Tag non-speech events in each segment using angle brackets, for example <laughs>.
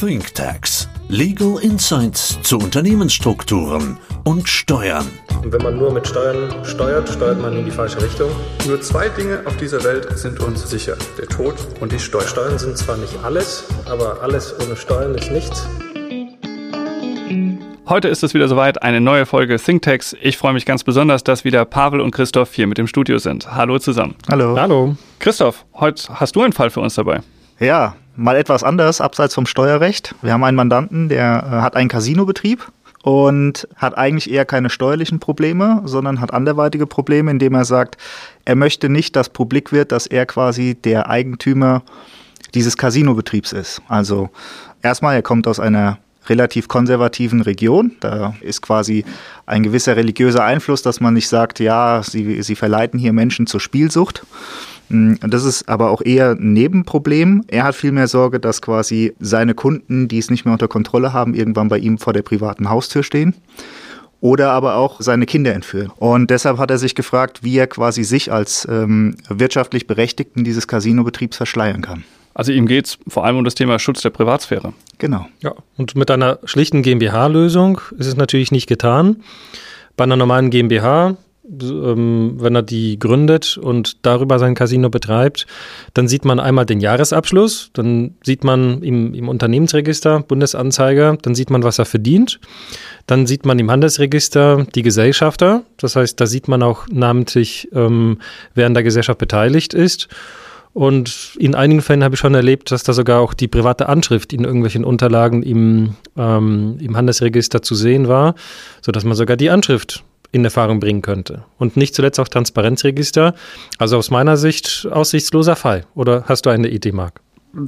ThinkTax. Legal Insights zu Unternehmensstrukturen und Steuern. Und wenn man nur mit Steuern steuert, steuert man in die falsche Richtung. Nur zwei Dinge auf dieser Welt sind uns sicher. Der Tod und die Steuern. Steuern sind zwar nicht alles, aber alles ohne Steuern ist nichts. Heute ist es wieder soweit, eine neue Folge ThinkTax. Ich freue mich ganz besonders, dass wieder Pavel und Christoph hier mit im Studio sind. Hallo zusammen. Hallo. Hallo. Christoph, heute hast du einen Fall für uns dabei. Ja, mal etwas anders, abseits vom Steuerrecht. Wir haben einen Mandanten, der äh, hat einen Casinobetrieb und hat eigentlich eher keine steuerlichen Probleme, sondern hat anderweitige Probleme, indem er sagt, er möchte nicht, dass publik wird, dass er quasi der Eigentümer dieses Casinobetriebs ist. Also erstmal, er kommt aus einer relativ konservativen Region. Da ist quasi ein gewisser religiöser Einfluss, dass man nicht sagt, ja, sie, sie verleiten hier Menschen zur Spielsucht. Mm, das ist aber auch eher ein Nebenproblem. Er hat viel mehr Sorge, dass quasi seine Kunden, die es nicht mehr unter Kontrolle haben, irgendwann bei ihm vor der privaten Haustür stehen oder aber auch seine Kinder entführen. Und deshalb hat er sich gefragt, wie er quasi sich als ähm, wirtschaftlich Berechtigten dieses Casinobetriebs verschleiern kann. Also ihm geht es vor allem um das Thema Schutz der Privatsphäre. Genau. Ja, und mit einer schlichten GmbH-Lösung ist es natürlich nicht getan. Bei einer normalen GmbH, ähm, wenn er die gründet und darüber sein Casino betreibt, dann sieht man einmal den Jahresabschluss, dann sieht man im, im Unternehmensregister, Bundesanzeiger, dann sieht man, was er verdient. Dann sieht man im Handelsregister die Gesellschafter, das heißt, da sieht man auch namentlich, ähm, wer an der Gesellschaft beteiligt ist. Und in einigen Fällen habe ich schon erlebt, dass da sogar auch die private Anschrift in irgendwelchen Unterlagen im, ähm, im Handelsregister zu sehen war, sodass man sogar die Anschrift in Erfahrung bringen könnte. Und nicht zuletzt auch Transparenzregister. Also aus meiner Sicht aussichtsloser Fall. Oder hast du eine Idee, Marc?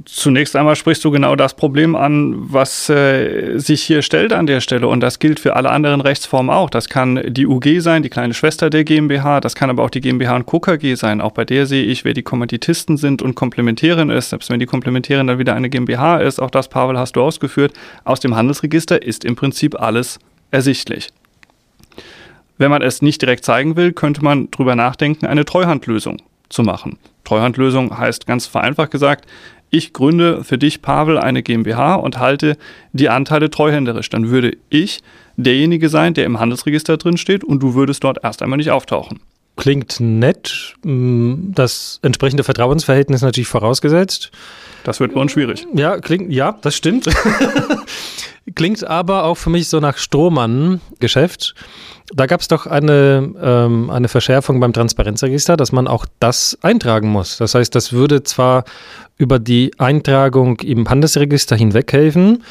Zunächst einmal sprichst du genau das Problem an, was äh, sich hier stellt an der Stelle. Und das gilt für alle anderen Rechtsformen auch. Das kann die UG sein, die kleine Schwester der GmbH. Das kann aber auch die GmbH und Co. Sein. Auch bei der sehe ich, wer die Kommanditisten sind und Komplementärin ist. Selbst wenn die Komplementärin dann wieder eine GmbH ist, auch das, Pavel, hast du ausgeführt. Aus dem Handelsregister ist im Prinzip alles ersichtlich. Wenn man es nicht direkt zeigen will, könnte man drüber nachdenken, eine Treuhandlösung zu machen. Treuhandlösung heißt ganz vereinfacht gesagt, ich gründe für dich, Pavel, eine GmbH und halte die Anteile treuhänderisch. Dann würde ich derjenige sein, der im Handelsregister drin steht und du würdest dort erst einmal nicht auftauchen. Klingt nett. Mm, das entsprechende Vertrauensverhältnis natürlich vorausgesetzt. Das wird bei uns schwierig. Ja, klingt, ja, das stimmt. <laughs> klingt aber auch für mich so nach Strohmann-Geschäft. Da gab es doch eine, ähm, eine Verschärfung beim Transparenzregister, dass man auch das eintragen muss. Das heißt, das würde zwar über die Eintragung im Handelsregister hinweg helfen,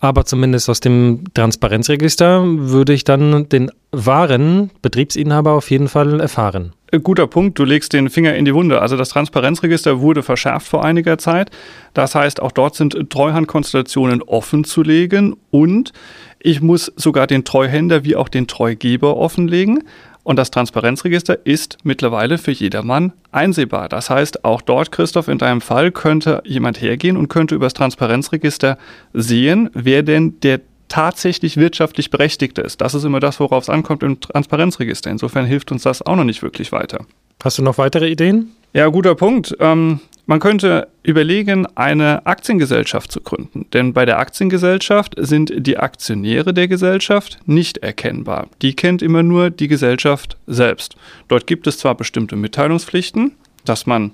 aber zumindest aus dem Transparenzregister würde ich dann den wahren Betriebsinhaber auf jeden Fall erfahren. Äh, guter Punkt, du legst den Finger in die Wunde. Also das Transparenzregister wurde verschärft vor einiger Zeit. Das heißt, auch dort sind Treuhandkonstellationen offen zu legen und ich muss sogar den Treuhänder wie auch den Treugeber offenlegen. Und das Transparenzregister ist mittlerweile für jedermann einsehbar. Das heißt, auch dort, Christoph, in deinem Fall könnte jemand hergehen und könnte über das Transparenzregister sehen, wer denn der tatsächlich wirtschaftlich Berechtigte ist. Das ist immer das, worauf es ankommt im Transparenzregister. Insofern hilft uns das auch noch nicht wirklich weiter. Hast du noch weitere Ideen? Ja, guter Punkt. Ähm, man könnte überlegen, eine Aktiengesellschaft zu gründen. Denn bei der Aktiengesellschaft sind die Aktionäre der Gesellschaft nicht erkennbar. Die kennt immer nur die Gesellschaft selbst. Dort gibt es zwar bestimmte Mitteilungspflichten, dass man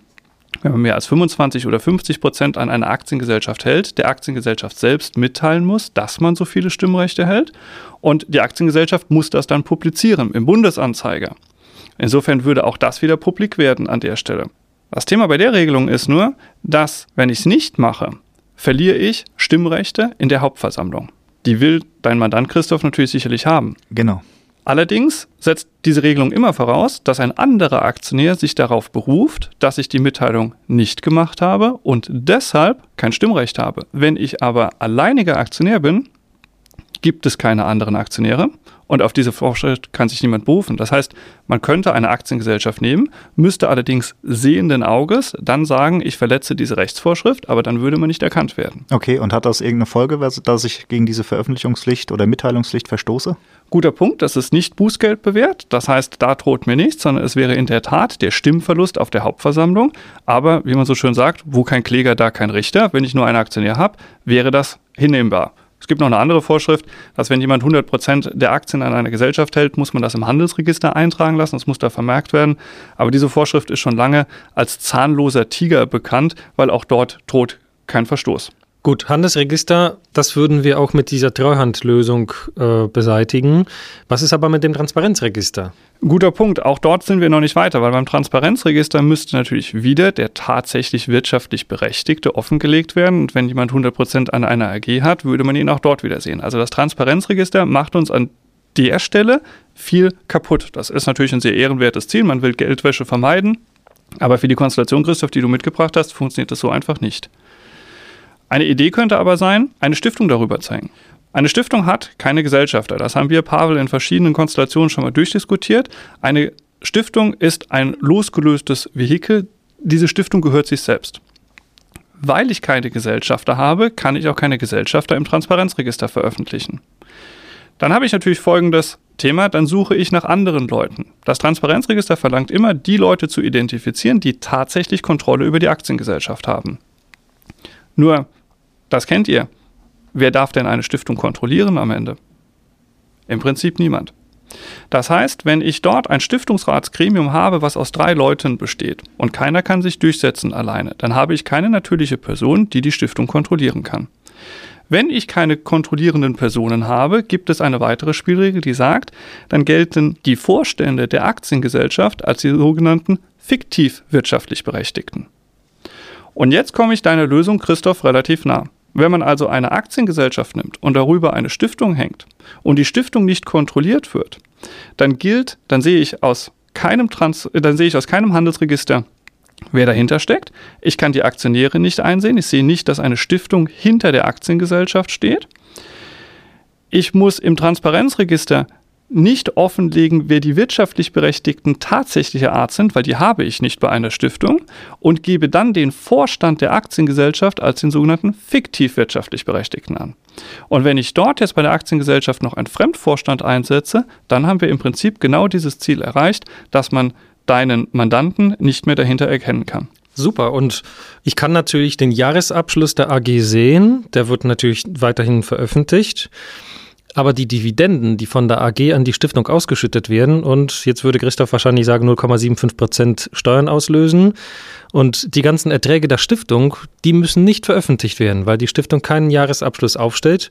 wenn man mehr als 25 oder 50 Prozent an einer Aktiengesellschaft hält, der Aktiengesellschaft selbst mitteilen muss, dass man so viele Stimmrechte hält. Und die Aktiengesellschaft muss das dann publizieren im Bundesanzeiger. Insofern würde auch das wieder publik werden an der Stelle. Das Thema bei der Regelung ist nur, dass, wenn ich es nicht mache, verliere ich Stimmrechte in der Hauptversammlung. Die will dein Mandant Christoph natürlich sicherlich haben. Genau. Allerdings setzt diese Regelung immer voraus, dass ein anderer Aktionär sich darauf beruft, dass ich die Mitteilung nicht gemacht habe und deshalb kein Stimmrecht habe. Wenn ich aber alleiniger Aktionär bin, gibt es keine anderen Aktionäre Und auf diese Vorschrift kann sich niemand berufen. Das heißt, man könnte eine Aktiengesellschaft nehmen, müsste allerdings sehenden Auges dann sagen, ich verletze diese Rechtsvorschrift, aber dann würde man nicht erkannt werden. Okay, und hat das irgendeine Folge, dass ich gegen diese Veröffentlichungspflicht oder Mitteilungspflicht verstoße? Guter Punkt, das ist nicht Bußgeld bewährt. Das heißt, da droht mir nichts, sondern es wäre in der Tat der Stimmverlust auf der Hauptversammlung. Aber wie man so schön sagt, wo kein Kläger, da kein Richter. Wenn ich nur einen Aktionär habe, wäre das hinnehmbar. Es gibt noch eine andere Vorschrift, dass wenn jemand 100 Prozent der Aktien an einer Gesellschaft hält, muss man das im Handelsregister eintragen lassen. Das muss da vermerkt werden. Aber diese Vorschrift ist schon lange als zahnloser Tiger bekannt, weil auch dort droht kein Verstoß. Gut, Handelsregister, das würden wir auch mit dieser Treuhandlösung äh, beseitigen. Was ist aber mit dem Transparenzregister? Guter Punkt. Auch dort sind wir noch nicht weiter, weil beim Transparenzregister müsste natürlich wieder der tatsächlich wirtschaftlich Berechtigte offengelegt werden. Und wenn jemand 100 Prozent an einer AG hat, würde man ihn auch dort wieder sehen. Also das Transparenzregister macht uns an der Stelle viel kaputt. Das ist natürlich ein sehr ehrenwertes Ziel. Man will Geldwäsche vermeiden. Aber für die Konstellation, Christoph, die du mitgebracht hast, funktioniert das so einfach nicht. Eine Idee könnte aber sein, eine Stiftung darüber zeigen. Eine Stiftung hat keine Gesellschafter. Das haben wir, Pavel, in verschiedenen Konstellationen schon mal durchdiskutiert. Eine Stiftung ist ein losgelöstes Vehikel. Diese Stiftung gehört sich selbst. Weil ich keine Gesellschafter habe, kann ich auch keine Gesellschafter im Transparenzregister veröffentlichen. Dann habe ich natürlich folgendes Thema, dann suche ich nach anderen Leuten. Das Transparenzregister verlangt immer, die Leute zu identifizieren, die tatsächlich Kontrolle über die Aktiengesellschaft haben. Nur das kennt ihr. Wer darf denn eine Stiftung kontrollieren am Ende? Im Prinzip niemand. Das heißt, wenn ich dort ein Stiftungsratsgremium habe, was aus drei Leuten besteht und keiner kann sich durchsetzen alleine, dann habe ich keine natürliche Person, die die Stiftung kontrollieren kann. Wenn ich keine kontrollierenden Personen habe, gibt es eine weitere Spielregel, die sagt, dann gelten die Vorstände der Aktiengesellschaft als die sogenannten fiktiv wirtschaftlich Berechtigten. Und jetzt komme ich deiner Lösung, Christoph, relativ nah. Wenn man also eine Aktiengesellschaft nimmt und darüber eine Stiftung hängt und die Stiftung nicht kontrolliert wird, dann gilt, dann sehe ich aus keinem Trans, dann sehe ich aus keinem Handelsregister, wer dahinter steckt. Ich kann die Aktionäre nicht einsehen. Ich sehe nicht, dass eine Stiftung hinter der Aktiengesellschaft steht. Ich muss im Transparenzregister nicht offenlegen, wer die wirtschaftlich Berechtigten tatsächlicher Art sind, weil die habe ich nicht bei einer Stiftung, und gebe dann den Vorstand der Aktiengesellschaft als den sogenannten fiktiv wirtschaftlich Berechtigten an. Und wenn ich dort jetzt bei der Aktiengesellschaft noch einen Fremdvorstand einsetze, dann haben wir im Prinzip genau dieses Ziel erreicht, dass man deinen Mandanten nicht mehr dahinter erkennen kann. Super. Und ich kann natürlich den Jahresabschluss der AG sehen. Der wird natürlich weiterhin veröffentlicht aber die Dividenden, die von der AG an die Stiftung ausgeschüttet werden, und jetzt würde Christoph wahrscheinlich sagen 0,75 Prozent Steuern auslösen. Und die ganzen Erträge der Stiftung, die müssen nicht veröffentlicht werden, weil die Stiftung keinen Jahresabschluss aufstellt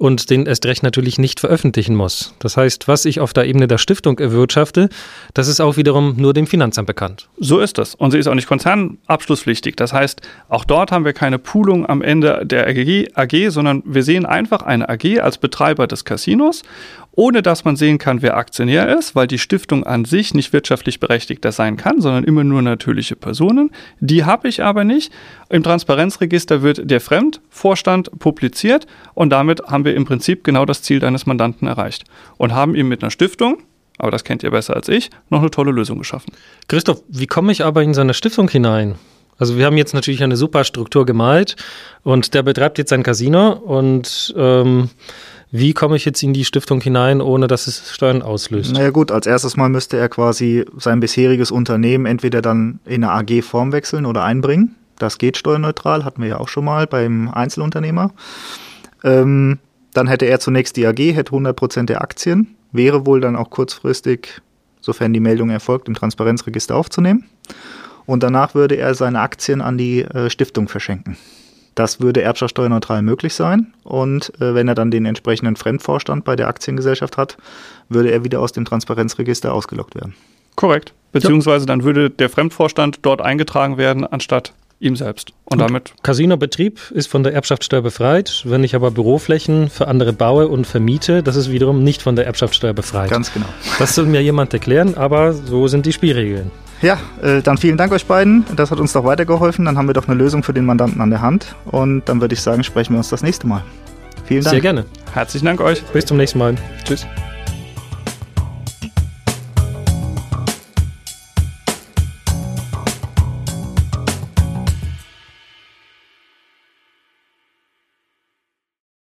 und den erst recht natürlich nicht veröffentlichen muss. Das heißt, was ich auf der Ebene der Stiftung erwirtschafte, das ist auch wiederum nur dem Finanzamt bekannt. So ist das. Und sie ist auch nicht konzernabschlusspflichtig. Das heißt, auch dort haben wir keine Poolung am Ende der AG, sondern wir sehen einfach eine AG als Betreiber des Casinos ohne dass man sehen kann, wer Aktionär ist, weil die Stiftung an sich nicht wirtschaftlich berechtigter sein kann, sondern immer nur natürliche Personen. Die habe ich aber nicht. Im Transparenzregister wird der Fremdvorstand publiziert und damit haben wir im Prinzip genau das Ziel deines Mandanten erreicht und haben ihm mit einer Stiftung, aber das kennt ihr besser als ich, noch eine tolle Lösung geschaffen. Christoph, wie komme ich aber in seine Stiftung hinein? Also wir haben jetzt natürlich eine super Struktur gemalt und der betreibt jetzt ein Casino und ähm, wie komme ich jetzt in die Stiftung hinein, ohne dass es Steuern auslöst? Naja gut, als erstes Mal müsste er quasi sein bisheriges Unternehmen entweder dann in eine AG-Form wechseln oder einbringen. Das geht steuerneutral, hatten wir ja auch schon mal beim Einzelunternehmer. Ähm, dann hätte er zunächst die AG, hätte 100% der Aktien, wäre wohl dann auch kurzfristig, sofern die Meldung erfolgt, im Transparenzregister aufzunehmen. Und danach würde er seine Aktien an die äh, Stiftung verschenken. Das würde erbschaftssteuerneutral möglich sein. Und äh, wenn er dann den entsprechenden Fremdvorstand bei der Aktiengesellschaft hat, würde er wieder aus dem Transparenzregister ausgelockt werden. Korrekt. Beziehungsweise ja. dann würde der Fremdvorstand dort eingetragen werden, anstatt ihm selbst. Und, und damit. Casinobetrieb ist von der Erbschaftssteuer befreit. Wenn ich aber Büroflächen für andere baue und vermiete, das ist wiederum nicht von der Erbschaftssteuer befreit. Ganz genau. Das soll mir jemand erklären, aber so sind die Spielregeln. Ja, äh, dann vielen Dank euch beiden. Das hat uns doch weitergeholfen. Dann haben wir doch eine Lösung für den Mandanten an der Hand. Und dann würde ich sagen, sprechen wir uns das nächste Mal. Vielen Dank. Sehr gerne. Herzlichen Dank euch. Bis zum nächsten Mal. Tschüss.